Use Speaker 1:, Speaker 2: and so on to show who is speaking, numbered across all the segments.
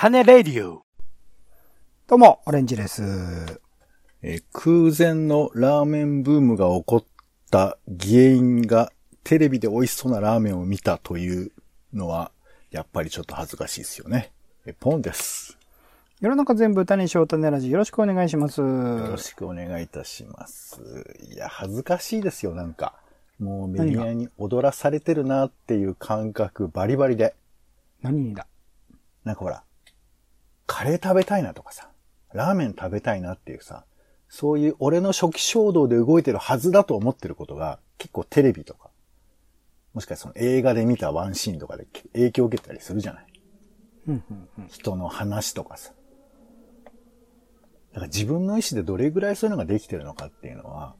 Speaker 1: 種レディオ。
Speaker 2: どうも、オレンジです。
Speaker 3: えー空前のラーメンブームが起こった原因がテレビで美味しそうなラーメンを見たというのは、やっぱりちょっと恥ずかしいですよね。えポンです。
Speaker 2: 世の中全部種にしよう種ラジよろしくお願いします。
Speaker 3: よろしくお願いいたします。いや、恥ずかしいですよ、なんか。もうメディアに踊らされてるなっていう感覚バリバリで。
Speaker 2: 何にだ
Speaker 3: なんかほら、カレー食べたいなとかさ、ラーメン食べたいなっていうさ、そういう俺の初期衝動で動いてるはずだと思ってることが結構テレビとか、もしかしたらその映画で見たワンシーンとかで影響を受けたりするじゃない？
Speaker 2: うんうんうん。
Speaker 3: 人の話とかさ。だから自分の意思でどれぐらいそういうのができてるのかっていうのは、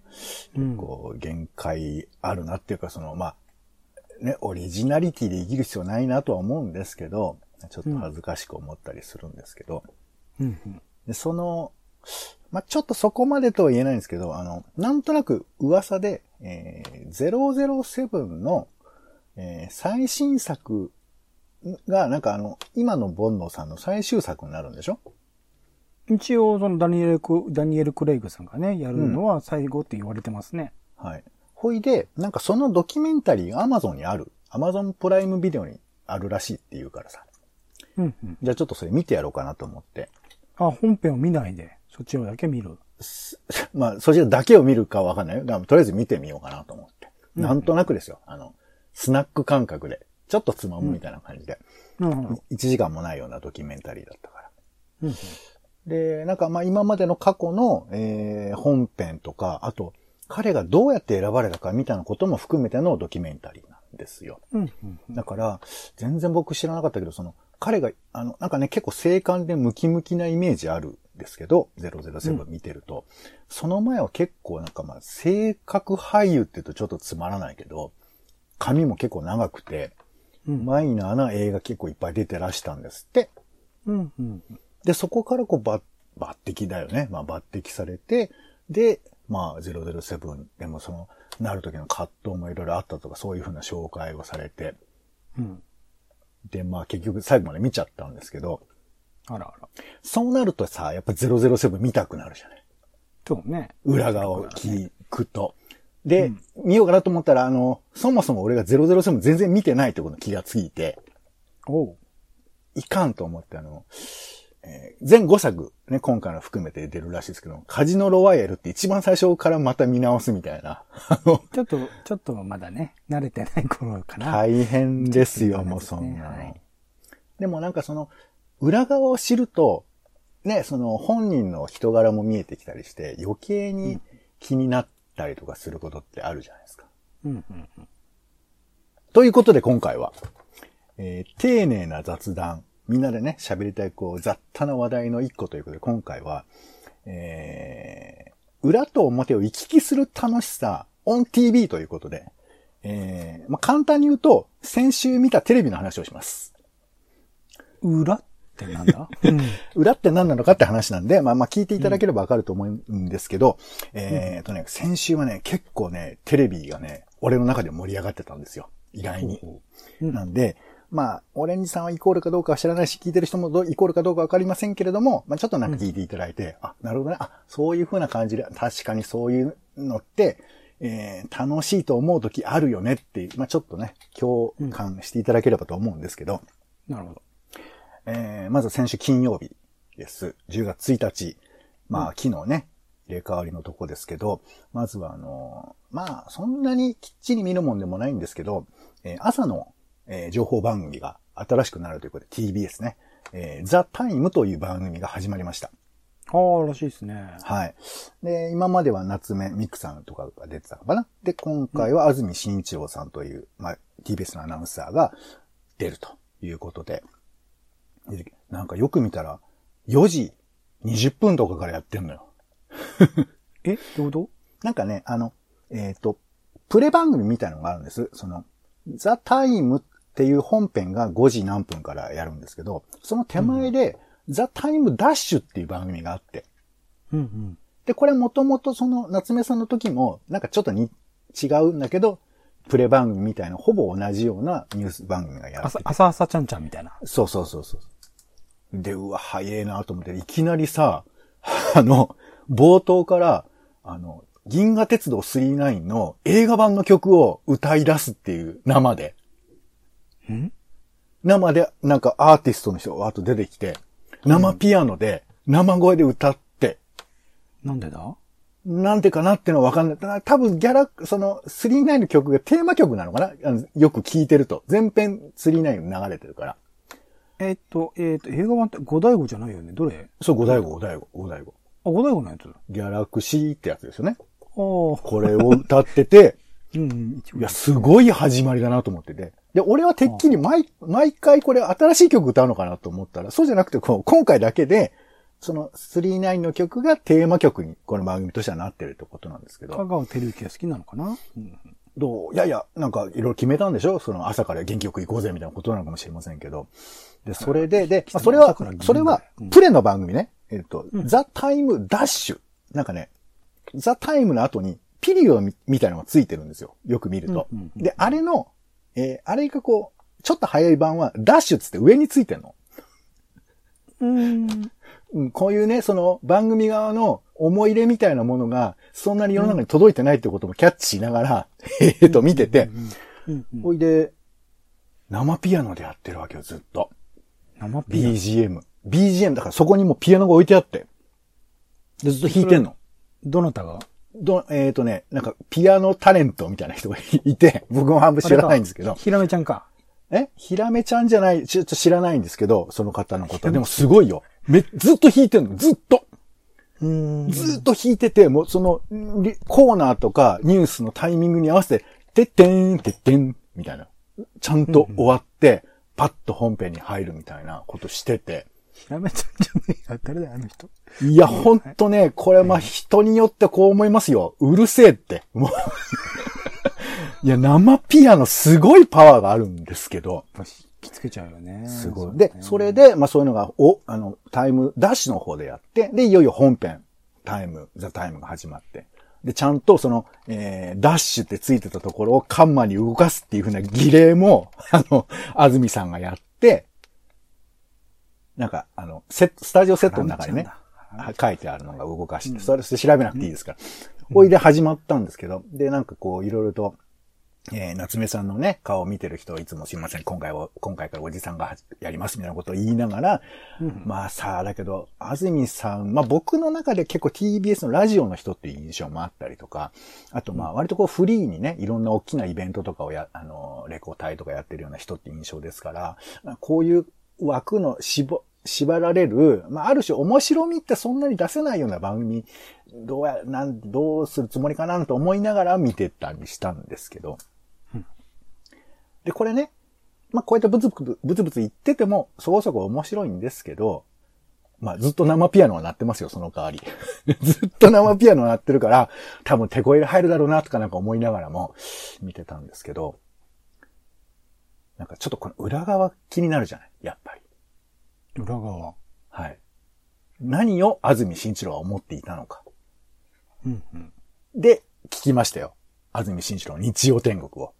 Speaker 2: うん
Speaker 3: こう、限界あるなっていうか、その、まあ、ね、オリジナリティで生きる必要ないなとは思うんですけど、ちょっと恥ずかしく思ったりするんですけど、
Speaker 2: うんうん。
Speaker 3: でその、まあ、ちょっとそこまでとは言えないんですけど、あの、なんとなく噂で、えー、007の、えー最新作が、なんかあの、今のボンドさんの最終作になるんでしょ？
Speaker 2: 一応、そのダニエルク、ダニエル・クレイグさんがね、やるのは最後って言われてますね。
Speaker 3: はい。ほいで、なんかそのドキュメンタリーが Amazon にある。Amazon プライムビデオにあるらしいって言うからさ。
Speaker 2: うんうん。
Speaker 3: じゃあちょっとそれ見てやろうかなと思って。
Speaker 2: あ、本編を見ないで、そっちをだけ見る。
Speaker 3: まあ、そちらだけを見るかわかんないよ。だからとりあえず見てみようかなと思って。なんとなくですよ。あの、スナック感覚で、ちょっとつまむみたいな感じで。
Speaker 2: なるほど。
Speaker 3: 1時間もないようなドキュメンタリーだったから。
Speaker 2: うんうん。
Speaker 3: で、なんかまあ今までの過去の、えー本編とか、あと、彼がどうやって選ばれたかみたいなことも含めてのドキュメンタリーなんですよ。
Speaker 2: うんうん。
Speaker 3: だから、全然僕知らなかったけど、その、彼が、あの、なんかね、結構静観でムキムキなイメージあるんですけど、007見てると、その前は結構なんかまあ、性格俳優って言うとちょっとつまらないけど、髪も結構長くて、
Speaker 2: うん
Speaker 3: マイナーな映画結構いっぱい出てらしたんですって。
Speaker 2: うんうん。
Speaker 3: で、そこからこう抜、抜擢だよね。まあ抜擢されて、で、まあ007でもその、なる時の葛藤もいろいろあったとか、そういうふうな紹介をされて、
Speaker 2: うん。
Speaker 3: で、まあ結局最後まで見ちゃったんですけど、
Speaker 2: あらあら。
Speaker 3: そうなるとさ、やっぱ007見たくなるじゃない
Speaker 2: そうね。
Speaker 3: 裏側を聞くと。で、見ようかなと思ったら、あの、そもそも俺が007全然見てないってことに気がついて、
Speaker 2: おう。
Speaker 3: いかんと思って、あの、えー全5作、ね、今回の含めて出るらしいですけど、カジノロワイヤルって一番最初からまた見直すみたいな。あの、
Speaker 2: ちょっと、ちょっとまだね、慣れてない頃かな。
Speaker 3: 大変ですよ、もうそんなの。
Speaker 2: はい
Speaker 3: でもなんかその、裏側を知ると、ね、その本人の人柄も見えてきたりして、余計に気になったりとかすることってあるじゃないですか。
Speaker 2: うんうんうん。
Speaker 3: ということで今回は、えー丁寧な雑談、みんなでね、喋りたいこう雑多な話題の一個ということで、今回は、えー裏と表を行き来する楽しさ、オン TV ということで、えーまあ、簡単に言うと、先週見たテレビの話をします。
Speaker 2: 裏ってなんだ？うん。
Speaker 3: 裏って何なのかって話なんで、まあまあ聞いていただければわかると思うんですけど、えーとね、先週はね、結構ね、テレビがね、俺の中で盛り上がってたんですよ。意外に。
Speaker 2: うん
Speaker 3: なんで、まあ、オレンジさんはイコールかどうかは知らないし、聞いてる人もイコールかどうかわかりませんけれども、まあちょっとなんか聞いていただいて、あ、なるほどね、あ、そういう風な感じで、確かにそういうのって、えー楽しいと思う時あるよねっていう、まあちょっとね、共感していただければと思うんですけど、
Speaker 2: なるほど。
Speaker 3: えーまず先週金曜日です。10月1日。まあ、昨日ね、入れ替わりのとこですけど、まずはあのーまあ、そんなにきっちり見るもんでもないんですけど、えー朝の、えー情報番組が新しくなるということで TBS ね、えー、ザ・タイムという番組が始まりました。
Speaker 2: ああ、らしいですね。
Speaker 3: はい。で、今までは夏目ミクさんとかが出てたのかなで、今回は安住紳一郎さんという、まあ、TBS のアナウンサーが出るということで、でなんかよく見たら、4時20分とかからやってんのよ。
Speaker 2: えどういうこ
Speaker 3: なんかね、あの、えっ、と、プレ番組みたいなのがあるんです。その、ザ・タイムっていう本編が5時何分からやるんですけど、その手前で、ザ・タイム・ダッシュっていう番組があって、
Speaker 2: とうんうん。
Speaker 3: で、これもともとその夏目さんの時も、なんかちょっとに違うんだけど、プレ番組みたいな、ほぼ同じようなニュース番組がやって
Speaker 2: 朝
Speaker 3: て、
Speaker 2: 朝朝ちゃんちゃんみたいな。
Speaker 3: そうそうそうそう。で、うわ、早えなと思って、いきなりさ、あの、冒頭から、あの、銀河鉄道39の映画版の曲を歌い出すっていう生で。
Speaker 2: ん
Speaker 3: 生で、なんかアーティストの人がわーっと出てきて、生ピアノで、生声で歌って、
Speaker 2: なんでだ？
Speaker 3: なんでかなってのはわかんない。多分ギャラ、その、39の曲がテーマ曲なのかな？あのよく聞いてると。全編39流れてるから。
Speaker 2: えっと、えっと、映画版って五大悟じゃないよね？どれ？
Speaker 3: そう、五大悟、五大悟、五大悟。
Speaker 2: あ、五大悟のやつ。あ
Speaker 3: ギャラクシーってやつですよね。
Speaker 2: あ。
Speaker 3: これを歌ってて、
Speaker 2: うん
Speaker 3: いや、すごい始まりだなと思ってて。で、俺はてっきり毎、毎回これ新しい曲歌うのかなと思ったら、そうじゃなくて、こう、今回だけで、その39の曲がテーマ曲に、この番組としてはなってるってことなんですけど。
Speaker 2: 香川照之が好きなのかな？うん。
Speaker 3: どう？いやいや、なんかいろいろ決めたんでしょ？その朝から元気よく行こうぜみたいなことなのかもしれませんけど。で、それで、で、まあ、それはそれは
Speaker 2: うん、
Speaker 3: プレの番組ね。えっと、ザ・タイム・ダッシュ。なんかね、ザ・タイムの後に、ピリオドみたいなのがついてるんですよ。よく見ると。
Speaker 2: うんうんうん
Speaker 3: で、あれの、えーあれがこう、ちょっと早い版は、ダッシュっつって上についてんの。
Speaker 2: うん。
Speaker 3: うん、こういうね、その番組側の思い入れみたいなものが、そんなに世の中に届いてないってこともキャッチしながら、えっと、見てて、
Speaker 2: うんうん。
Speaker 3: ほいで、生ピアノでやってるわけよ、ずっと。
Speaker 2: 生ピアノ
Speaker 3: ？BGM。BGM、だからそこにもうピアノが置いてあって。で、ずっと弾いてんの。
Speaker 2: どなたが？
Speaker 3: ど、えっ、とね、なんか、ピアノタレントみたいな人がいて、僕も半分知らないんですけど。
Speaker 2: ひらめちゃんか。
Speaker 3: え？ひらめちゃんじゃない、ちょっと知らないんですけど、その方のこと。でもすごいよ。め、ずっと弾いてんの、ずっと。
Speaker 2: うん。
Speaker 3: ずっと弾いてて、もうその、リコーナーとかニュースのタイミングに合わせて、てってん、てってん、みたいな。ちゃんと終わって、パッと本編に入るみたいなことしてて。
Speaker 2: ひらめちゃんじゃねえや。誰だよ、あの人？
Speaker 3: いや、ほんとね、これまあ人によってこう思いますよ。うるせえって。もういや、生ピアノすごいパワーがあるんですけど。
Speaker 2: きつけちゃうよね。
Speaker 3: すごい。で、それで、まあそういうのが、お、あの、タイム、ダッシュの方でやって、で、いよいよ本編、タイム、ザ・タイムが始まって。で、ちゃんとその、えー、ダッシュってついてたところをカンマに動かすっていう風な儀礼も、あの、安住さんがやって、なんか、あの、セット、スタジオセットの中にね、は書いてあるのが動かして、それ、それ調べなくていいですから。おいで始まったんですけど、で、なんかこう、いろいろと、えー、夏目さんのね、顔を見てる人いつもすいません、今回は、今回からおじさんがやりますみたいなことを言いながら、まあさ、だけど、安住さん、まあ僕の中で結構 TBS のラジオの人っていう印象もあったりとか、あとまあ割とこうフリーにね、いろんな大きなイベントとかをや、あの、レコ大とかやってるような人って印象ですから、まあこういう枠の絞、縛られる、まあある種面白みってそんなに出せないような番組、どうや、なん、どうするつもりかなと思いながら見てたりしたんですけど、で、これね、まあ、こうやってブツブツ、ブツブツ言ってても、そこそこ面白いんですけど、まあ、ずっと生ピアノは鳴ってますよ、その代わり。ずっと生ピアノ鳴ってるから、多分手声で入るだろうな、とかなんか思いながらも見てたんですけど、なんかちょっとこの裏側気になるじゃないやっぱり。
Speaker 2: 裏側。
Speaker 3: はい。何を安住紳一郎は思っていたのか。
Speaker 2: うんうん。
Speaker 3: で、聞きましたよ。安住紳一郎の日曜天国を。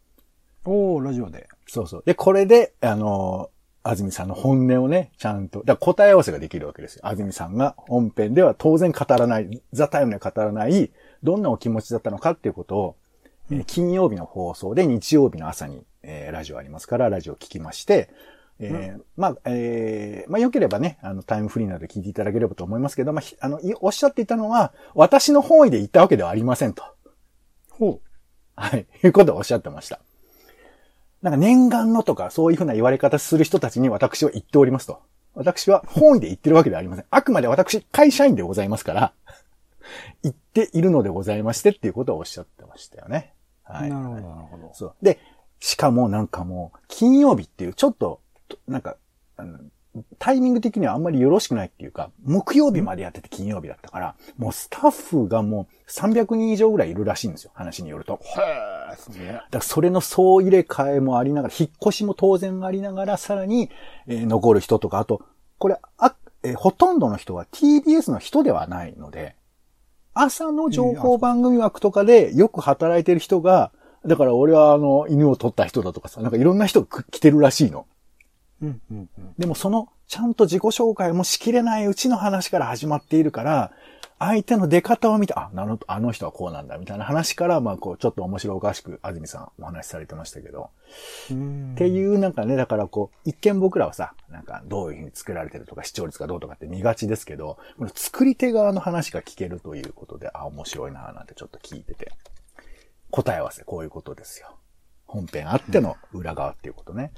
Speaker 2: おー、ラジオで。
Speaker 3: そうそう。で、これで、あのー、安住さんの本音をね、ちゃんと、だ答え合わせができるわけですよ。安住さんが本編では当然語らない、ザタイムでは語らない、どんなお気持ちだったのかっていうことを、えー金曜日の放送で日曜日の朝に、えーラジオありますから、ラジオを聞きまして、えーまあ、えーまあ、良ければね、あの、タイムフリーなどで聞いていただければと思いますけど、まあ、ひあの、いおっしゃっていたのは、私の本意で言ったわけではありませんと。
Speaker 2: ほ
Speaker 3: はい。いうことをおっしゃってました。なんか念願のとかそういうふうな言われ方する人たちに私は言っておりますと。私は本意で言ってるわけではありません。あくまで私会社員でございますから、言っているのでございましてっていうことをおっしゃってましたよね。
Speaker 2: う。
Speaker 3: はい。
Speaker 2: なるほど、なるほど。
Speaker 3: そう。で、しかもなんかもう、金曜日っていう、ちょっと、なんか、あのタイミング的にはあんまりよろしくないっていうか、木曜日までやってて金曜日だったから、もうスタッフがもう300人以上ぐらいいるらしいんですよ、話によると。
Speaker 2: へー、すげえ。
Speaker 3: だからそれの総入れ替えもありながら、引っ越しも当然ありながら、さらに、えー残る人とか、あと、これ、あ、えーほとんどの人は TBS の人ではないので、朝の情報番組枠とかでよく働いてる人が、だから俺はあの、犬を取った人だとかさ、なんかいろんな人が来てるらしいの。
Speaker 2: うん、うん、うん。
Speaker 3: でもその、ちゃんと自己紹介もしきれないうちの話から始まっているから、相手の出方を見て、あ、なるほど、あの人はこうなんだ、みたいな話から、まあ、こう、ちょっと面白おかしく、安住さんお話しされてましたけど、
Speaker 2: うん
Speaker 3: っていう、なんかね、だからこう、一見僕らはさ、なんかどういうふうに作られてるとか視聴率がどうとかって見がちですけど、この作り手側の話が聞けるということで、あ、面白いなぁなんてちょっと聞いてて、答え合わせ、こういうことですよ。本編あっての裏側っていうことね。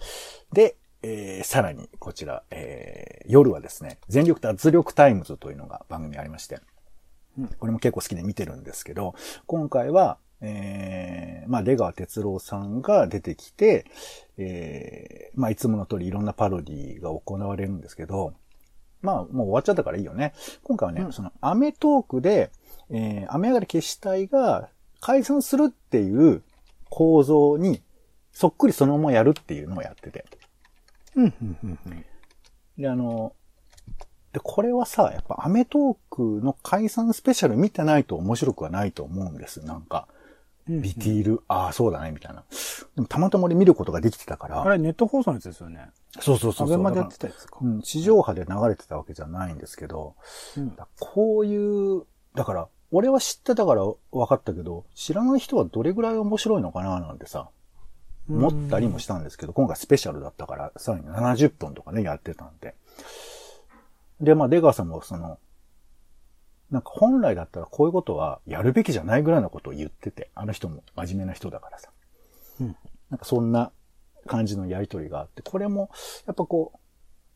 Speaker 3: で、えー、さらにこちら、えー、夜はですね、全力脱力タイムズというのが番組ありまして、これも結構好きで見てるんですけど、今回は、えー、まあ、出川哲朗さんが出てきて、えー、まあ、いつもの通りいろんなパロディが行われるんですけど、まあ、もう終わっちゃったからいいよね。今回はね、その、アメトークで、えー、雨上がり消し隊が解散するっていう構造に、そっくりそのままやるっていうのをやってて。
Speaker 2: うん、うん、うんうん。
Speaker 3: で、あの、で、これはさ、やっぱアメトークの解散スペシャル見てないと面白くはないと思うんです。なんか、ビティール、ああ、そうだね、みたいな。でもたまたま俺見ることができてたから。
Speaker 2: あれ、ネット放送のやつですよね。
Speaker 3: そうそうそうそう。
Speaker 2: アベマでやってたやつか。
Speaker 3: うん、地上波で流れてたわけじゃないんですけど、
Speaker 2: うん
Speaker 3: だこういう、だから、俺は知ってたから分かったけど、知らない人はどれぐらい面白いのかななんてさ、思ったりもしたんですけど、今回スペシャルだったから、さらに70分とかね、やってたんで。で、まあ、出川さんもその、なんか本来だったらこういうことはやるべきじゃないぐらいのことを言ってて、あの人も真面目な人だからさ。
Speaker 2: うん
Speaker 3: なんかそんな感じのやりとりがあって、これも、やっぱこう、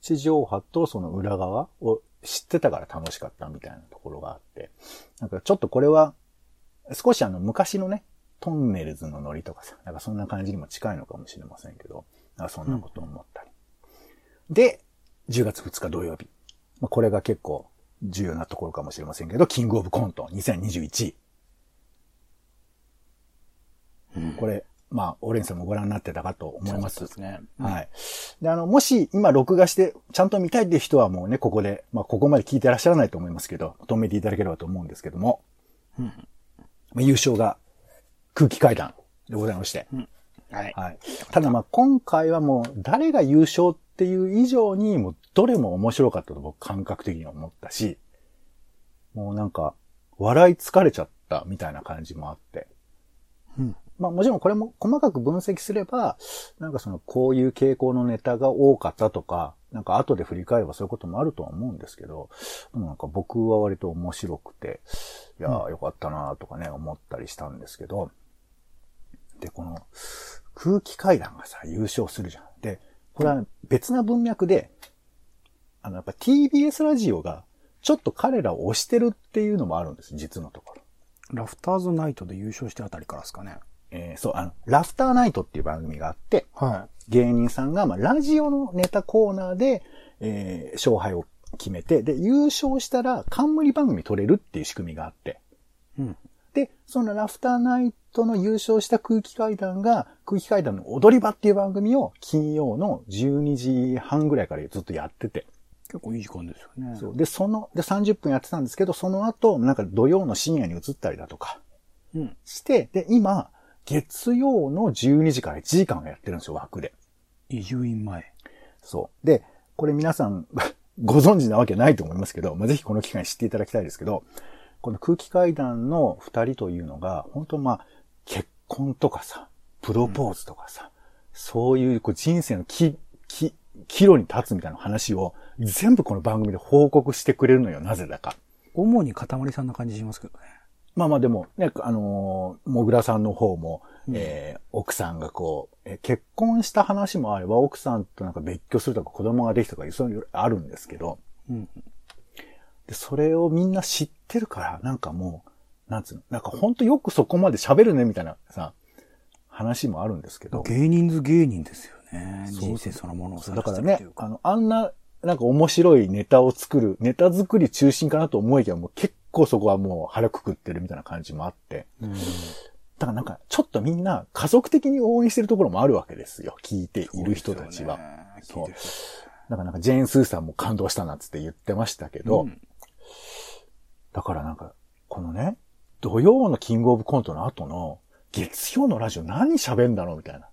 Speaker 3: 地上波とその裏側を知ってたから楽しかったみたいなところがあって、なんかちょっとこれは、少しあの昔のね、トンネルズのノリとかさ、なんかそんな感じにも近いのかもしれませんけど、なんかそんなことを思ったり。で、10月2日土曜日。まあ、これが結構重要なところかもしれませんけど、キングオブコント2021。これ、まあ、オレンさんもご覧になってたかと思います。
Speaker 2: そうですね。
Speaker 3: はい。で、あの、もし今録画してちゃんと見たいっていう人はもうね、ここで、まあ、ここまで聞いてらっしゃらないと思いますけど、止めていただければと思うんですけども、まあ、優勝が空気階段でございまして、
Speaker 2: はい。
Speaker 3: はい。ただまあ、今回はもう誰が優勝っていう以上に、もうどれも面白かったと僕感覚的に思ったし、もうなんか、笑い疲れちゃったみたいな感じもあって、
Speaker 2: うん。
Speaker 3: まあもちろんこれも細かく分析すれば、なんかそのこういう傾向のネタが多かったとか、なんか後で振り返ればそういうこともあるとは思うんですけど、でもなんか僕は割と面白くて、いやーよかったなとかね、思ったりしたんですけど、で、この空気階段がさ、優勝するじゃん。で、これは別な文脈で、あの、やっぱ TBS ラジオがちょっと彼らを推してるっていうのもあるんです、実のところ。
Speaker 2: ラフターズナイトで優勝してあたりからですかね。
Speaker 3: えーそう、あの、ラフターナイトっていう番組があって、
Speaker 2: は
Speaker 3: 芸人さんが、まあ、ラジオのネタコーナーで、えー勝敗を決めて、で、優勝したら冠番組取れるっていう仕組みがあって。で、そのラフターナイトの優勝した空気階段が、空気階段の踊り場っていう番組を金曜の12時半ぐらいからずっとやってて、
Speaker 2: 結構いい時間ですよね。
Speaker 3: そう。で、その、で、30分やってたんですけど、その後、なんか土曜の深夜に移ったりだとか
Speaker 2: うん。
Speaker 3: して、で、今、月曜の12時から1時間やってるんですよ、枠で。
Speaker 2: 移住院前。
Speaker 3: そう。で、これ皆さん ご存知なわけないと思いますけど、まあ、ぜひこの機会に知っていただきたいですけど、この空気階段の二人というのが、本当まあ、結婚とかさ、プロポーズとかさ、そういうこう人生のき、き、岐路に立つみたいな話を全部この番組で報告してくれるのよ、なぜだか。
Speaker 2: 主にかたまりさんな感じしますけどね。
Speaker 3: まあまあでも、ね、あのー、もぐらさんの方も、えー奥さんがこう、えー結婚した話もあれば、奥さんとなんか別居するとか子供ができたとか、そういうのあるんですけど、
Speaker 2: うん。
Speaker 3: で、それをみんな知ってるから、なんかもう、なんつうの、なんかほんとよくそこまで喋るね、みたいなさ、話もあるんですけど。
Speaker 2: 芸人図芸人ですよね。
Speaker 3: そう
Speaker 2: 人生そのものを
Speaker 3: だからね。あの、あんな、なんか面白いネタを作る、ネタ作り中心かなと思いきや、もう結構そこはもう腹くくってるみたいな感じもあって。
Speaker 2: うん。
Speaker 3: だからなんか、ちょっとみんな家族的に応援してるところもあるわけですよ。聞いている人たちは。
Speaker 2: そう
Speaker 3: そう。だからなんかジェーン・スーさんも感動したなっつって言ってましたけど、
Speaker 2: うん
Speaker 3: だからなんか、このね、土曜のキングオブコントの後の、月曜のラジオ何喋んだろうみたいな。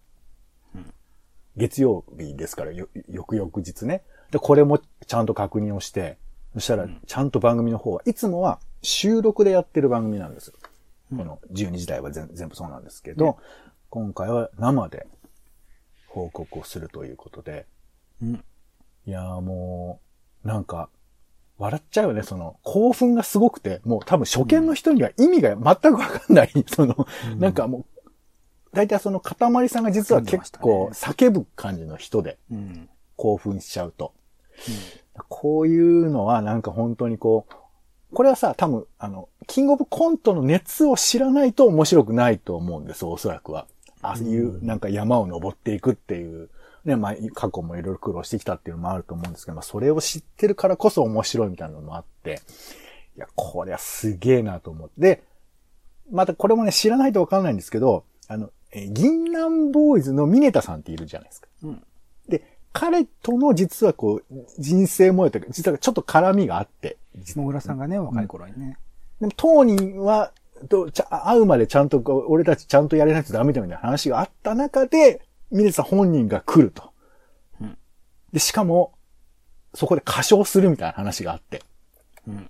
Speaker 3: 月曜日ですから、よ、翌々日ね。で、これもちゃんと確認をして、そしたら、ちゃんと番組の方は、いつもは収録でやってる番組なんですよ。この12時台は全全部そうなんですけど、今回は生で報告をするということで、
Speaker 2: うん。
Speaker 3: いやーもう、なんか、笑っちゃうよね、その、興奮がすごくて、もう多分初見の人には意味が全くわかんない、その、なんかもう、大体その塊さんが実は結構叫ぶ感じの人で、
Speaker 2: うん。
Speaker 3: 興奮しちゃうと。こういうのはなんか本当にこう、これはさ、多分、あの、キングオブコントの熱を知らないと面白くないと思うんです、おそらくは。ああいうなんか山を登っていくっていう、ね、まあ、過去もいろいろ苦労してきたっていうのもあると思うんですけど、まあ、それを知ってるからこそ面白いみたいなのもあって、いや、これはすげえなと思って。で、またこれもね、知らないとわかんないんですけど、あの、えー銀杏ボーイズのミネタさんっているじゃないですか。
Speaker 2: うん
Speaker 3: で、彼との実はこう、人生模様というか、実はちょっと絡みがあって、
Speaker 2: もぐらさんがね、若い頃にね。
Speaker 3: でも当人は、とちゃ会うまでちゃんと俺たちちゃんとやれないとダメだみたいな話があった中で、ミネさん本人が来ると。
Speaker 2: うん
Speaker 3: で、しかも、そこで歌唱するみたいな話があって。
Speaker 2: うん。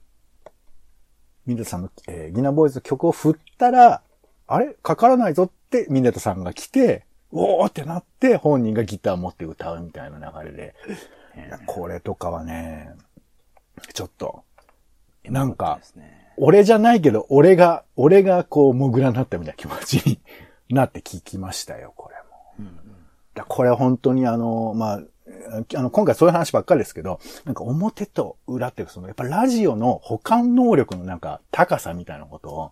Speaker 3: ミネタさんの、えーギナボーイズの曲を振ったら、あれ？かからないぞってミネタさんが来て、おーってなって、本人がギターを持って歌うみたいな流れで。これとかはね、ちょっと、なんか、俺じゃないけど、俺が、俺がこう、モグラになったみたいな気持ちになって聞きましたよ、これ。だこれは本当にあの、まあ、あの、今回そういう話ばっかりですけど、なんか表と裏っていうかその、やっぱラジオの保管能力のなんか高さみたいなことを、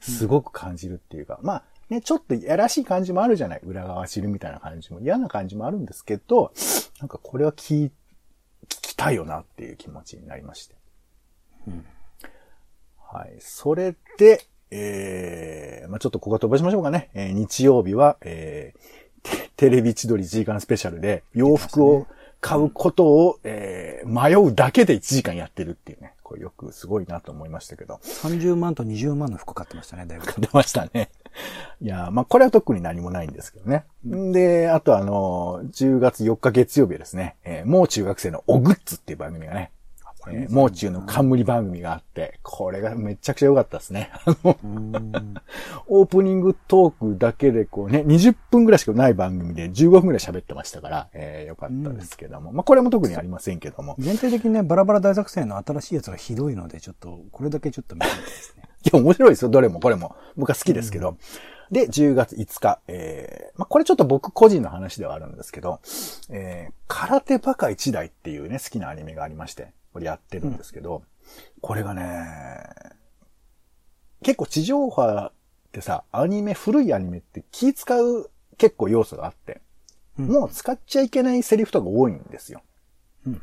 Speaker 3: すごく感じるっていうか、まあ、ね、ちょっとやらしい感じもあるじゃない裏側知るみたいな感じも、嫌な感じもあるんですけど、なんかこれは聞、聞きたいよなっていう気持ちになりまして。はい。それで、えー、まあちょっとここ飛ばしましょうかね。えー日曜日は、えー、テテレビ千鳥1時間スペシャルで、洋服を買うことを、えー、迷うだけで1時間やってるっていうね。これよくすごいなと思いましたけど。
Speaker 2: 30万と20万の服買ってましたね、だいぶ。
Speaker 3: 出ましたね。いやー、まあ、これは特に何もないんですけどね。で、あとあのー、10月4日月曜日はですね、えーもう中学生のおグッズっていう番組がね、
Speaker 2: こ
Speaker 3: えーもう中の冠番組があって、これがめちゃくちゃ良かったですね。あの、オープニングトークだけでこうね、20分ぐらいしかない番組で15分ぐらい喋ってましたから、えー、よかったですけども。まあ、これも特にありませんけども。
Speaker 2: 全体的にね、バラバラ大作戦の新しいやつがひどいので、ちょっと、これだけちょっと見てみたいですね。
Speaker 3: いや、面白いですよ。どれもこれも。僕は好きですけど。で、10月5日、えー、まあ、これちょっと僕個人の話ではあるんですけど、えー、空手バカ一代っていうね、好きなアニメがありまして、これやってるんですけど、これがね、結構地上波ってさ、アニメ、古いアニメって気使う結構要素があって、
Speaker 2: うん
Speaker 3: もう使っちゃいけないセリフとか多いんですよ。
Speaker 2: うん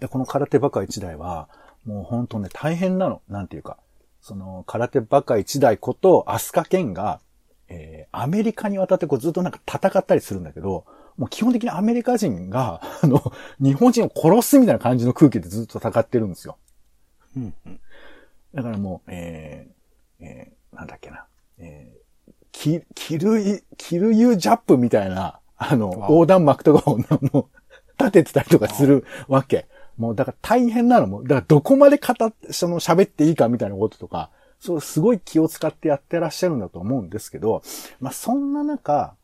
Speaker 3: で、この空手バカ一代は、もう本当ね、大変なの。なんていうか。その、空手バカ一代こと、アスカケンが、えー、アメリカに渡ってこうずっとなんか戦ったりするんだけど、もう基本的にアメリカ人が、あの、日本人を殺すみたいな感じの空気でずっと戦ってるんですよ。
Speaker 2: うんうん
Speaker 3: だからもう、えー、えー、なんだっけな。えー、キキルイ、キルユージャップみたいな、あの、
Speaker 2: わ
Speaker 3: 横断幕とかをなもう、立ててたりとかするわけ。もう、だから大変なのも、だからどこまで語って、その喋っていいかみたいなこととか、そう、すごい気を使ってやってらっしゃるんだと思うんですけど、まあ、そんな中、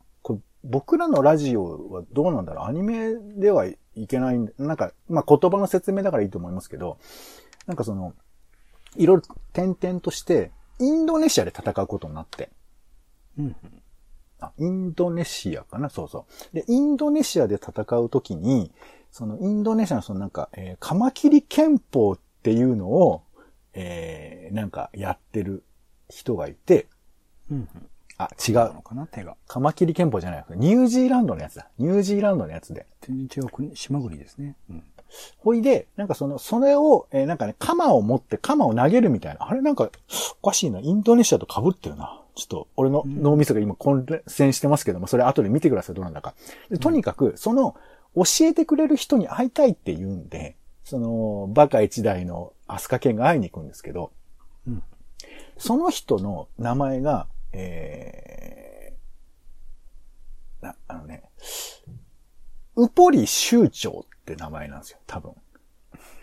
Speaker 3: 僕らのラジオはどうなんだろう？アニメではいけないんで、なんか、まあ、言葉の説明だからいいと思いますけど、なんかその、いろいろ点々として、インドネシアで戦うことになって、
Speaker 2: うん
Speaker 3: あ、インドネシアかな？そうそう。で、インドネシアで戦うときに、そのインドネシアのそのなんか、えーカマキリ憲法っていうのを、えーなんかやってる人がいて、
Speaker 2: うんうん
Speaker 3: あ、違う
Speaker 2: なの。かな？手が。
Speaker 3: カマキリ憲法じゃない。ニュージーランドのやつだ。ニュージーランドのやつで。
Speaker 2: 全然違う国、島国ですね。うん。
Speaker 3: ほいで、なんかその、それを、えーなんかね、鎌を持って鎌を投げるみたいな。あれなんか、おかしいな。インドネシアと被ってるな。ちょっと、俺の脳みそが今混戦してますけども、それ後で見てください。どうなんだか。でとにかく、その、教えてくれる人に会いたいって言うんで、その、バカ一代のアスカケンが会いに行くんですけど、
Speaker 2: うん
Speaker 3: その人の名前が、えー、な、あのね、ウポリ州長って名前なんですよ、多分。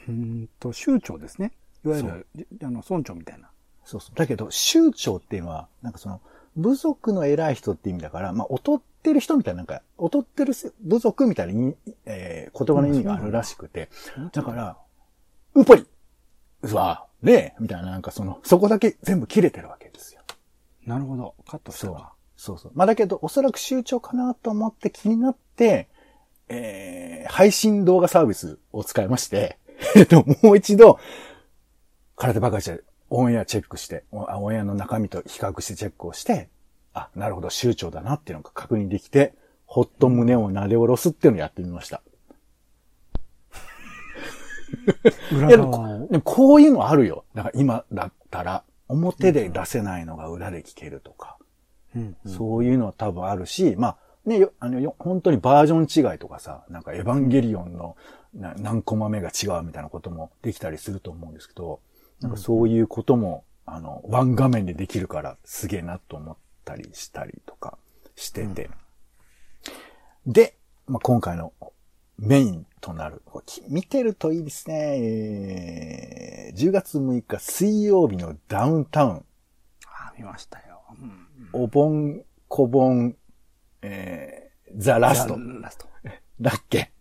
Speaker 2: うーんと、州長ですね。いわゆる、あの、村長みたいな。
Speaker 3: そうそう。だけど、州長っていうのは、なんかその、部族の偉い人って意味だから、まあ、劣ってる人みたいな、なんか、劣ってる部族みたいなえー、言葉の意味があるらしくて、だから、ウポリうわ、ねえ、みたいな、なんかその、そこだけ全部切れてるわけですよ。
Speaker 2: なるほど。カットした
Speaker 3: そう
Speaker 2: わ。。
Speaker 3: そうそう。まあ、だけど、おそらく州長かなと思って気になって、えー、配信動画サービスを使いまして、えっと、もう一度、空手バカして、オンエアチェックして、オンエアの中身と比較してチェックをして、あ、なるほど、州長だなっていうのが確認できて、ほっと胸を撫で下ろすっていうのをやってみました。
Speaker 2: 裏
Speaker 3: いや。でもこういうのあるよ。だから今だったら、表で出せないのが裏で聞けるとか。
Speaker 2: うん。
Speaker 3: そういうのは多分あるし、まあ、ね、よあの、よ本当にバージョン違いとかさ、なんかエヴァンゲリオンのな何コマ目が違うみたいなこともできたりすると思うんですけど、なんかそういうことも、あの、ワン画面でできるからすげえなと思ったりしたりとかしてて。で、まあ、今回のメインとなる、見てるといいですね、えー10月6日水曜日のダウンタウン、
Speaker 2: あ、見ましたよ。うん。
Speaker 3: お盆、小盆、えー、ザ・ラスト
Speaker 2: ラスト。
Speaker 3: だっけ？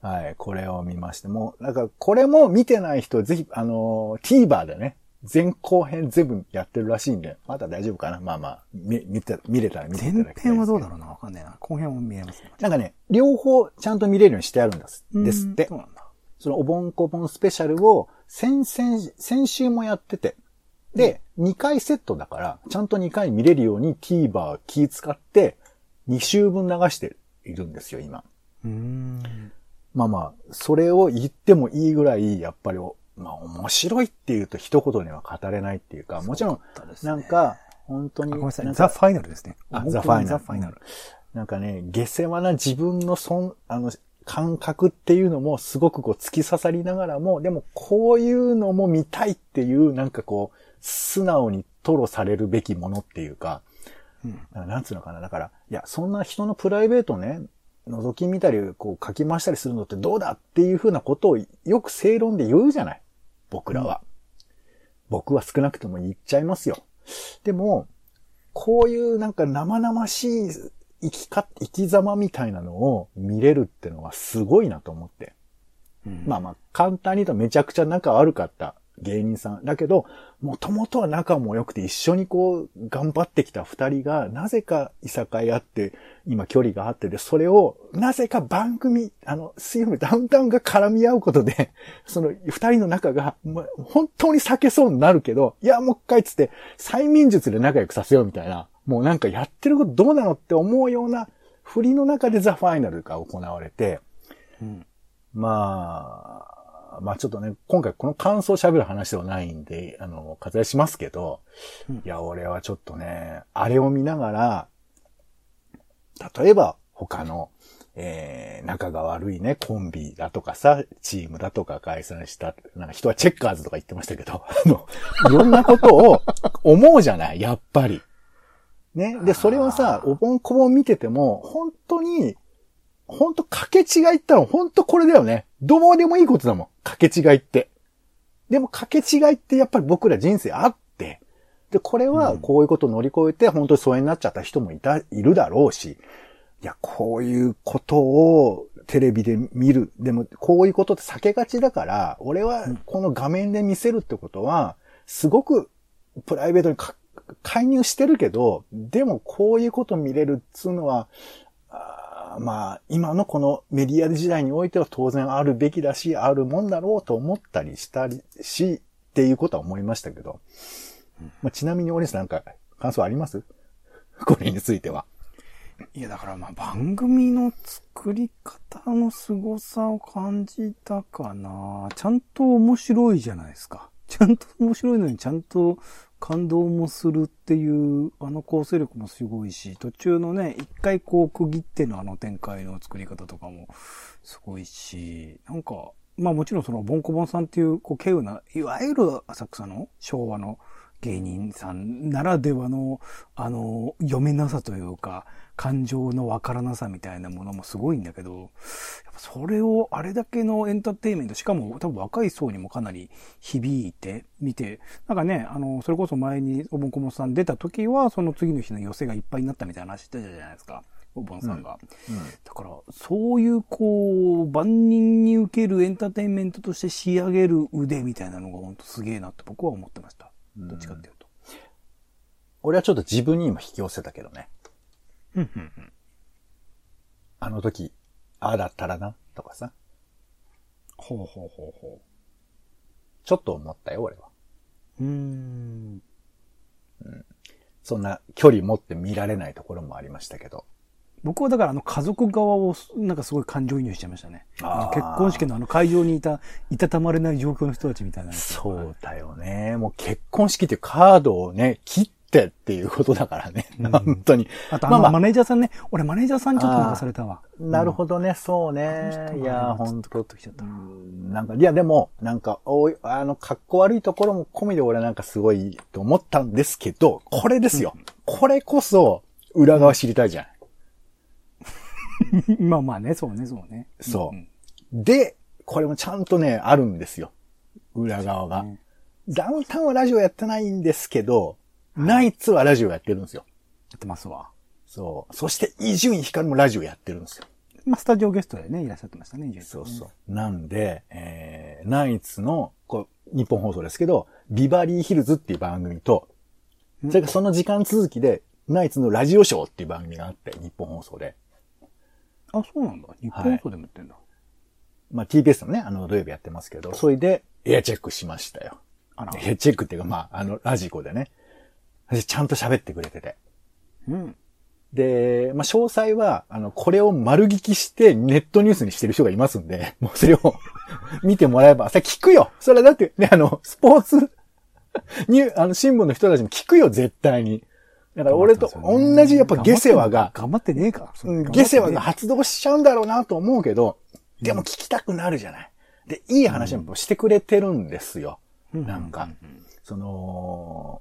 Speaker 3: はい、これを見まして、もう、なんか、これも見てない人、ぜひ、あのー、TVer でね、前後編全部やってるらしいんで、まだ大丈夫かな？まあまあ、見、見て、見れたら見ていただきたいですけど
Speaker 2: 前編はどうだろうなわかんないな。後編は見えますね。
Speaker 3: なんかね、両方ちゃんと見れるようにしてあるんです。ですって
Speaker 2: そう。なんだ。
Speaker 3: そのお盆小盆スペシャルを先々、先週もやってて。で、2回セットだから、ちゃんと2回見れるように TVer 気使って、2週分流しているんですよ、今。
Speaker 2: うーん。
Speaker 3: まあまあ、それを言ってもいいぐらい、やっぱりお、まあ面白いっていうと一言には語れないっていうか、もちろん、なんか、本当に、
Speaker 2: あ、ごめんなさい。ザ・ファイナルですね。
Speaker 3: あ
Speaker 2: 僕
Speaker 3: ザファイナル
Speaker 2: ザ・ファイナル。
Speaker 3: なんかね、下世話な自分のそん、あの、感覚っていうのもすごくこう突き刺さりながらも、でもこういうのも見たいっていう、なんかこう、素直に吐露されるべきものっていうか、
Speaker 2: うん
Speaker 3: なんつうのかな。だから、いや、そんな人のプライベートね、覗き見たり、こう書き回したりするのってどうだっていうふうなことをよく正論で言うじゃない。僕らは。僕は少なくとも言っちゃいますよ。でも、こういうなんか生々しい生きか、生き様みたいなのを見れるってのはすごいなと思って。
Speaker 2: うん
Speaker 3: まあまあ、簡単に言うとめちゃくちゃ仲悪かった芸人さん。だけど、もともとは仲も良くて一緒にこう、頑張ってきた二人が、なぜかいさかいあって、今距離があってで、それを、なぜか番組、あの、水曜日ダウンタウンが絡み合うことで、その二人の仲が、もう本当に避けそうになるけど、いや、もう一回っつって、催眠術で仲良くさせようみたいな、もうなんかやってることどうなのって思うような振りの中でザ・ファイナルが行われて、
Speaker 2: うん
Speaker 3: まあ、まあちょっとね、今回この感想を喋る話ではないんで、あの、割愛しますけど、
Speaker 2: うん
Speaker 3: いや、俺はちょっとね、あれを見ながら、例えば他の、えー、仲が悪いね、コンビだとかさ、チームだとか解散した、なんか人はチェッカーズとか言ってましたけど、あの、いろんなことを思うじゃない、やっぱり。ね。で、それはさ、お盆こぼん見てても、本当に、本当掛け違いったら本当これだよね。どうでもいいことだもん。掛け違いって。でも掛け違いってやっぱり僕ら人生あって。で、これはこういうことを乗り越えて本当に疎遠になっちゃった人もいた、いるだろうし。いや、こういうことをテレビで見る。でも、こういうことって避けがちだから、俺はこの画面で見せるってことは、すごくプライベートにか介入してるけど、でもこういうこと見れるっつうのは、まあ、今のこのメディア時代においては当然あるべきだし、あるもんだろうと思ったりしたりし、っていうことは思いましたけど。まあ、ちなみにオレスなんか感想あります？これについては。
Speaker 2: いや、だからまあ番組の作り方の凄さを感じたかな。ちゃんと面白いじゃないですか。ちゃんと面白いのにちゃんと感動もするっていう、あの構成力もすごいし、途中のね、一回こう区切ってのあの展開の作り方とかもすごいし、なんか、まあもちろんそのボンコボンさんっていう、こう、稀有な、いわゆる浅草の昭和の芸人さんならではの、あの、読めなさというか、感情のわからなさみたいなものもすごいんだけど、やっぱそれをあれだけのエンターテインメント、しかも多分若い層にもかなり響いて見て、なんかね、あの、それこそ前におぼんこもさん出た時は、その次の日の寄せがいっぱいになったみたいな話してたじゃないですか。おぼんさんが。だから、そういう、こう、万人に受けるエンターテインメントとして仕上げる腕みたいなのが本当すげえなって僕は思ってました。どっちかっていうと。
Speaker 3: 俺はちょっと自分に今引き寄せたけどね。
Speaker 2: うんうんうん
Speaker 3: あの時、ああだったらな、とかさ。
Speaker 2: ほうほうほうほ
Speaker 3: ちょっと思ったよ、俺は。
Speaker 2: う。うーん。
Speaker 3: そんな距離持って見られないところもありましたけど。
Speaker 2: 僕はだからあの家族側をなんかすごい感情移入しちゃいましたね。結婚式のあの会場にいた、いたたまれない状況の人たちみたいな。
Speaker 3: そうだよね。もう結婚式っていうカードをね、切ってっていうことだからね。本当に。
Speaker 2: あとあ
Speaker 3: まあまあ
Speaker 2: のマネージャーさんね、俺マネージャーさんにちょっと流されたわ。
Speaker 3: なるほどね、そうね。いや、ほん
Speaker 2: と、ときちゃったな。
Speaker 3: なんか、いや、でも、なんか、おい、あの、格好悪いところも込みで俺なんかすごいと思ったんですけど、これですよ。これこそ、裏側知りたいじゃん。
Speaker 2: まあまあね、そうね、そうね。
Speaker 3: そう
Speaker 2: うん
Speaker 3: で、これもちゃんとね、あるんですよ。裏側が。
Speaker 2: ね
Speaker 3: ダウンタウンはラジオやってないんですけど、ナイツはラジオやってるんですよ。
Speaker 2: やってますわ。
Speaker 3: そう。そして、伊集院光もラジオやってるんですよ。
Speaker 2: まあスタジオゲストでね、いらっしゃってましたね、伊集院
Speaker 3: そうそう。なんで、えー、ナイツの、こう、日本放送ですけど、ビバリーヒルズっていう番組と、それからその時間続きで、ナイツのラジオショーっていう番組があって、日本放送で。
Speaker 2: あ、そうなんだ。日本放送でもやってんだ。
Speaker 3: まあ TBS のね、あの土曜日やってますけど、それでエアチェックしましたよ。エアチェックっていうか、まあ、あの、ラジコでね。でちゃんと喋ってくれてて。
Speaker 2: うん。
Speaker 3: で、まあ、詳細は、あの、これを丸聞きしてネットニュースにしてる人がいますんで、もうそれを 見てもらえば、さ、聞くよそれはだってね、あの、スポーツ、ニュー、あの、新聞の人たちも聞くよ、絶対に。だから俺と同じやっぱ下世話が、
Speaker 2: 頑張ってねえか。
Speaker 3: うん下世話が発動しちゃうんだろうなと思うけど、でも聞きたくなるじゃない？で、いい話もしてくれてるんですよ。なんか、その、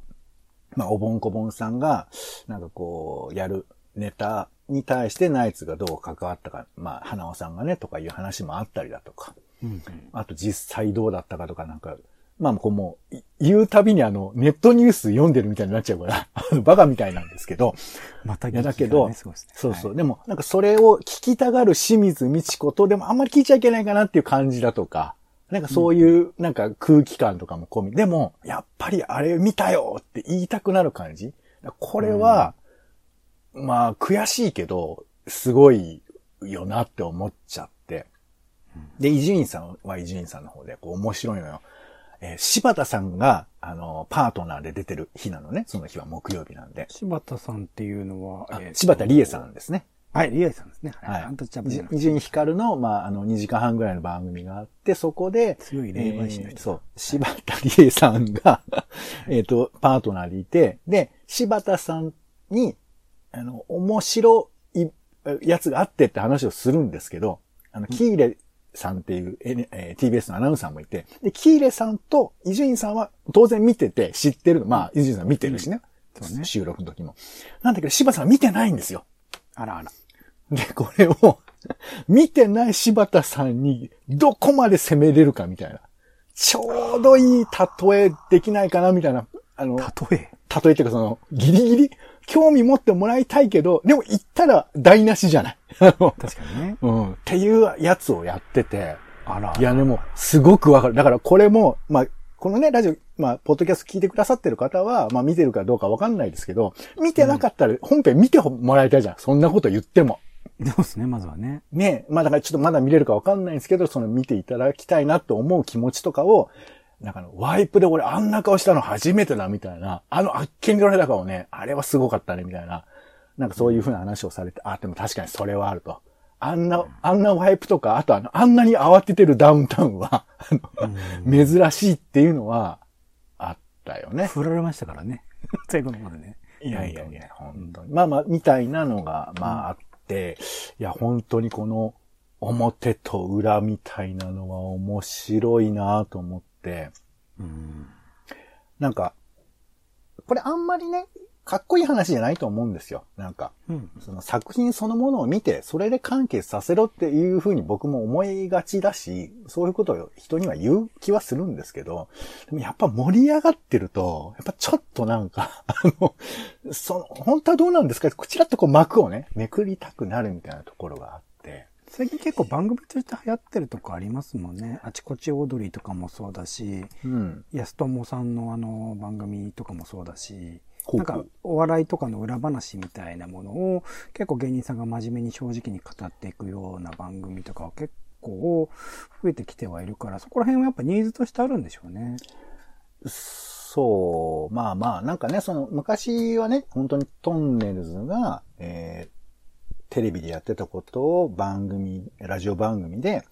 Speaker 3: まあ、おぼんこぼんさんが、なんかこう、やるネタに対してナイツがどう関わったか、まあ、花尾さんがね、とかいう話もあったりだとか、
Speaker 2: うん。うん
Speaker 3: あと実際どうだったかとかなんか、まあ、こうもう、い言うたびにあの、ネットニュース読んでるみたいになっちゃうから、バカみたいなんですけど、
Speaker 2: また
Speaker 3: いやだけど、そうそう。
Speaker 2: はい。
Speaker 3: でも、なんかそれを聞きたがる清水美智子と、でもあんまり聞いちゃいけないかなっていう感じだとか、なんかそういう、なんか空気感とかも込み。でも、やっぱりあれ見たよって言いたくなる感じ。これは、まあ、悔しいけど、すごいよなって思っちゃって。で、伊集院さんは伊集院さんの方で、こう面白いのよ。えー柴田さんが、あの、パートナーで出てる日なのね。その日は木曜日なんで。
Speaker 2: 柴田さんっていうのは、
Speaker 3: あ
Speaker 2: えーと
Speaker 3: 柴田理恵さんですね。
Speaker 2: はい、リエさんですね。は。
Speaker 3: はいい
Speaker 2: アンタッチャブルじゃなくて
Speaker 3: 伊集院光の、まあ、あの、2時間半ぐらいの番組があって、そこで、
Speaker 2: 強い霊媒師の人だ
Speaker 3: そう、柴田理恵さんが、えっと、パートナーでいて、で、柴田さんに、あの、面白いやつがあってって話をするんですけど、あの、キーレさんっていう、N えー TBS のアナウンサーもいて、で、キーレさんと伊集院さんは当然見てて知ってるの。まあ、伊集院さん見てるしね。
Speaker 2: そうね
Speaker 3: 収録の時も。なんだけど、柴田さんは見てないんですよ。
Speaker 2: あらあら。
Speaker 3: で、これを、見てない柴田さんに、どこまで攻めれるかみたいな。ちょうどいい例えできないかなみたいな。あの、
Speaker 2: 例え？
Speaker 3: 例えっていうかその、ギリギリ、興味持ってもらいたいけど、でも言ったら台無しじゃない？あの、
Speaker 2: 確かにね。
Speaker 3: うん。っていうやつをやってて、
Speaker 2: あら。
Speaker 3: いや、でも、すごくわかる。だからこれも、まあ、このね、ラジオ、まあ、ポッドキャスト聞いてくださってる方は、まあ、見てるかどうかわかんないですけど、見てなかったら本編見てもらいたいじゃん。そんなこと言っても。
Speaker 2: そうですね、まずはね。
Speaker 3: ねまあだからちょっとまだ見れるかわかんないんですけど、その見ていただきたいなと思う気持ちとかを、なんかあのワイプで俺あんな顔したの初めてだみたいな、あのあっけに取られた顔ね、あれはすごかったねみたいな、なんかそういうふうな話をされて、あ、でも確かにそれはあると。あんな、あんなワイプとか、あとあの、あんなに慌ててるダウンタウンは、あの珍しいっていうのは、たよね。
Speaker 2: 振られましたからね。最後のまでね。
Speaker 3: いやいやいや、本当に。まあまあ、みたいなのが、まああって、いや、本当にこの表と裏みたいなのは面白いなと思って、
Speaker 2: うん。
Speaker 3: なんか、これあんまりね、かっこいい話じゃないと思うんですよ。なんか、
Speaker 2: うん。
Speaker 3: その作品そのものを見て、それで完結させろっていうふうに僕も思いがちだし、そういうことを人には言う気はするんですけど、でもやっぱ盛り上がってると、やっぱちょっとなんか、あの、その、本当はどうなんですか？こちらっとこう幕をね、めくりたくなるみたいなところがあって、
Speaker 2: 最近結構番組として流行ってるとこありますもんね。あちこちオードリーとかもそうだし、
Speaker 3: うん。
Speaker 2: 安友さんのあの番組とかもそうだし、なんかお笑いとかの裏話みたいなものを結構芸人さんが真面目に正直に語っていくような番組とかは結構増えてきてはいるから、そこら辺はやっぱニーズとしてあるんでしょうね。
Speaker 3: そう、まあまあ、なんかね、その、昔はね、本当にトンネルズが、えーテレビでやってたことを番組、ラジオ番組で、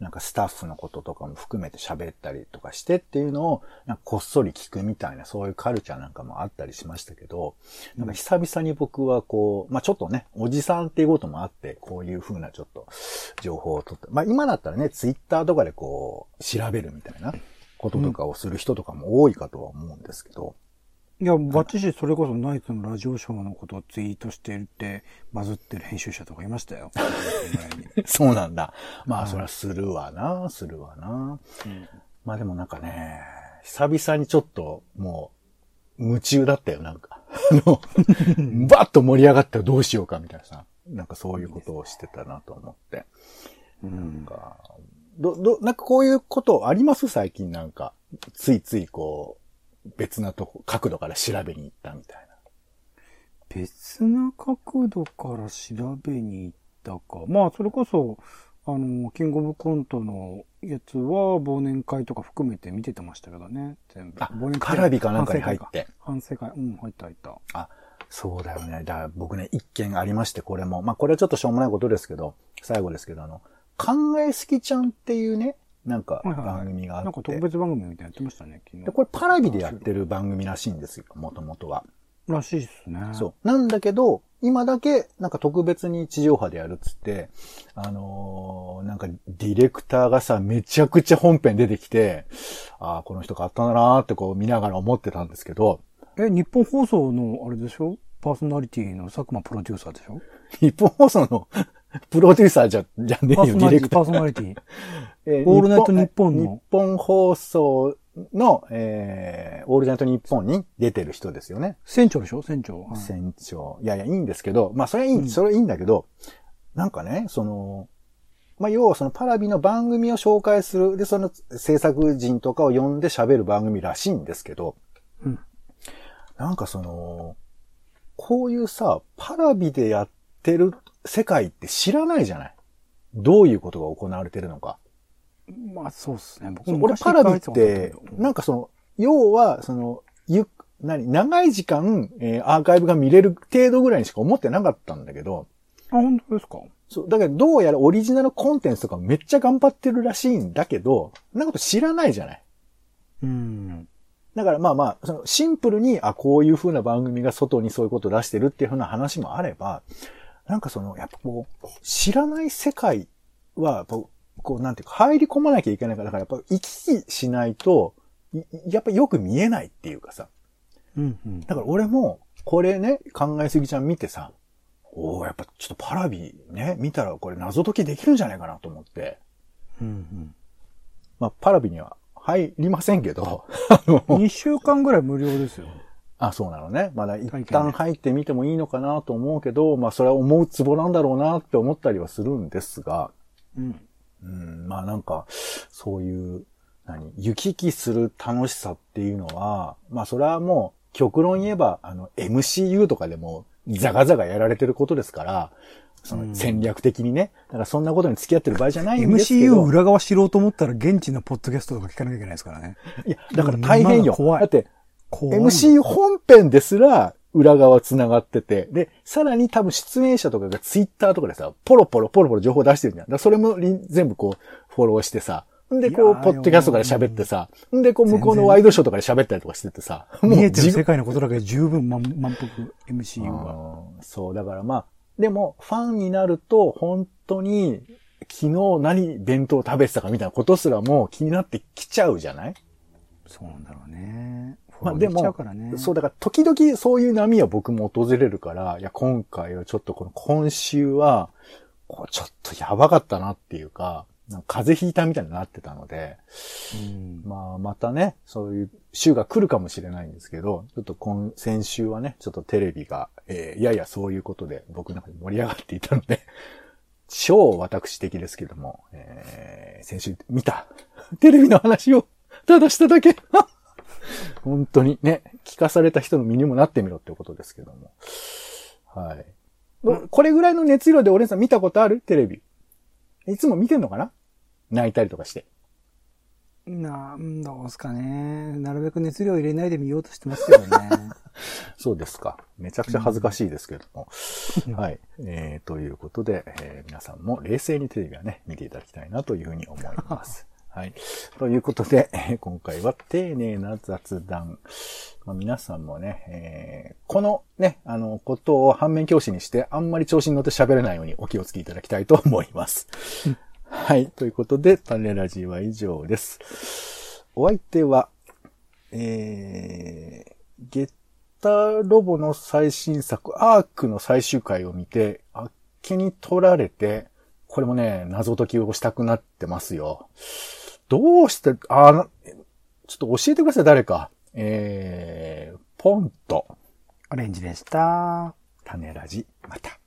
Speaker 3: なんかスタッフのこととかも含めて喋ったりとかしてっていうのを、なんかこっそり聞くみたいな、そういうカルチャーなんかもあったりしましたけど、なんか久々に僕はこう、まあちょっとね、おじさんっていうこともあって、こういう風なちょっと情報を取って、まあ今だったらね、ツイッターとかでこう、調べるみたいなこととかをする人とかも多いかとは思うんですけど、
Speaker 2: いや、バッチシそれこそナイツのラジオショーのことをツイートしてるってバズってる編集者とかいましたよ。
Speaker 3: そうなんだ。まあ、それはするわな、するわな。まあでもなんかね、久々にちょっともう、夢中だったよ、なんか。あの、バッと盛り上がったらどうしようかみたいなさ。なんかそういうことをしてたなと思って。
Speaker 2: うん
Speaker 3: なんか、ど、ど、なんかこういうことあります？最近なんか。ついついこう、別なとこ、角度から調べに行ったみたいな。
Speaker 2: 別な角度から調べに行ったか。まあ、それこそ、あの、キングオブコントのやつは忘年会とか含めて見ててましたけどね。全部。
Speaker 3: あ
Speaker 2: 忘年会
Speaker 3: パラビかなんかに入って。
Speaker 2: 反省会。うん、入った入った。
Speaker 3: あ、そうだよね。だから僕ね、一件ありまして、これも。まあ、これはちょっとしょうもないことですけど、最後ですけど、あの、考えすぎちゃんっていうね、なんか
Speaker 2: はいはいはい
Speaker 3: 番組があって。
Speaker 2: なんか特別番組みたいなのやってましたね、昨日。
Speaker 3: で、これパラビでやってる番組らしいんですよ、もともとは。
Speaker 2: らしいっすね。
Speaker 3: そう。なんだけど、今だけ、なんか特別に地上波でやるっつって、あのーなんかディレクターがさ、めちゃくちゃ本編出てきて、ああ、この人買ったんだなーってこう見ながら思ってたんですけど、
Speaker 2: え、日本放送のあれでしょ？パーソナリティの佐久間プロデューサーでしょ？
Speaker 3: 日本放送の プロデューサーじゃ、じゃねえよ、デ
Speaker 2: ィ、
Speaker 3: ィレクター
Speaker 2: パーソナリティ。
Speaker 3: えー
Speaker 2: オールナイトニッポンの
Speaker 3: 日本放送の、えー、オールナイトニッポンに出てる人ですよね。
Speaker 2: 船長でしょ？船長。はい
Speaker 3: 船長。いやいや、いいんですけど、まあ、それはいい、
Speaker 2: うん
Speaker 3: それはいいんだけど、なんかね、その、まあ、要はそのパラビの番組を紹介する、で、その制作人とかを呼んで喋る番組らしいんですけど、
Speaker 2: うん
Speaker 3: なんかその、こういうさ、パラビでやってる世界って知らないじゃないどういうことが行われてるのか。
Speaker 2: まあそうっすね。僕も昔
Speaker 3: 俺パラビってなんかその、要は、その、ゆ、何、長い時間、えーアーカイブが見れる程度ぐらいにしか思ってなかったんだけど、
Speaker 2: あ、本当ですか？
Speaker 3: そう、だけどどうやらオリジナルコンテンツとかめっちゃ頑張ってるらしいんだけど、そんなこと知らないじゃない。
Speaker 2: うん。
Speaker 3: だからまあまあ、そのシンプルに、あ、こういう風な番組が外にそういうことを出してるっていう風な話もあれば、なんかその、やっぱこう、知らない世界は、こう、なんていうか、入り込まなきゃいけないから、だからやっぱ行き来しないと、いやっぱよく見えないっていうかさ。
Speaker 2: うんうん。
Speaker 3: だから俺も、これね、考えすぎちゃん見てさ、おおやっぱちょっとパラビね、見たらこれ謎解きできるんじゃないかなと思って。
Speaker 2: うん
Speaker 3: まあ、パラビには入りませんけど、あの
Speaker 2: うん。2週間ぐらい無料ですよ。
Speaker 3: あ、そうなのね。まだ一旦
Speaker 2: ね
Speaker 3: 入ってみてもいいのかなと思うけど、まあそれは思うツボなんだろうなって思ったりはするんですが、
Speaker 2: うん。
Speaker 3: うん、まあなんか、そういう、何、行き来する楽しさっていうのは、まあそれはもう、極論言えば、あの、MCU とかでも、ザガザガやられてることですから、その戦略的にね。だからそんなことに付き合ってる場合じゃないんですけ
Speaker 2: MCU
Speaker 3: ど。
Speaker 2: 裏側知ろうと思ったら現地のポッドキャストとか聞かなきゃいけないですからね。
Speaker 3: いや、だから大変よ。
Speaker 2: うん怖い
Speaker 3: だって。MCU 本編ですら裏側繋がってて、で、さらに多分出演者とかがツイッターとかでさ、ポロポロポロポロ情報出してるじゃん。だそれも全部こう、フォローしてさ、んで、こう、ポッドキャストから喋ってさ、んで、こう、向こうのワイドショーとかで喋ったりとかしててさ、
Speaker 2: 見えてる世界のことだけで十分満満腹 MCU は。
Speaker 3: うんそう、だからまあ、でも、ファンになると、本当に、昨日何弁当食べてたかみたいなことすらも気になってきちゃうじゃない？
Speaker 2: そうなんだろうね。
Speaker 3: まあでも
Speaker 2: ね。
Speaker 3: そう、だから時々そういう波は僕も訪れるから、いや、今回はちょっとこの今週は、こうちょっとやばかったなっていうか、なんか風邪ひいたみたいになってたので、
Speaker 2: うん。
Speaker 3: まあ、またね、そういう週が来るかもしれないんですけど、ちょっと今、先週はね、ちょっとテレビが、えーややそういうことで僕の中で盛り上がっていたので、超私的ですけども、えー先週見た。テレビの話をただしただけ 本当にね、聞かされた人の身にもなってみろってことですけども。はい。これぐらいの熱量で俺さん見たことある？テレビ。いつも見てんのかな？泣いたりとかして。
Speaker 2: なんどうすかね。なるべく熱量入れないで見ようとしてますけどね。
Speaker 3: そうですか。めちゃくちゃ恥ずかしいですけども。はい。えー、ということで、えー皆さんも冷静にテレビはね、見ていただきたいなというふうに思います。はい。ということで、え ー今回は丁寧な雑談。まあ、皆さんもね、えーこのね、あの、ことを反面教師にして、あんまり調子に乗って喋れないようにお気をつけいただきたいと思います。はい。ということで、種ラジは以上です。お相手は、えー、ゲッターロボの最新作、アークの最終回を見て、あっけに取られて、これもね、謎解きをしたくなってますよ。どうして、あ、ちょっと教えてください、誰か。えー、ポンと。
Speaker 2: オレンジでした。
Speaker 3: 種ラジ、また。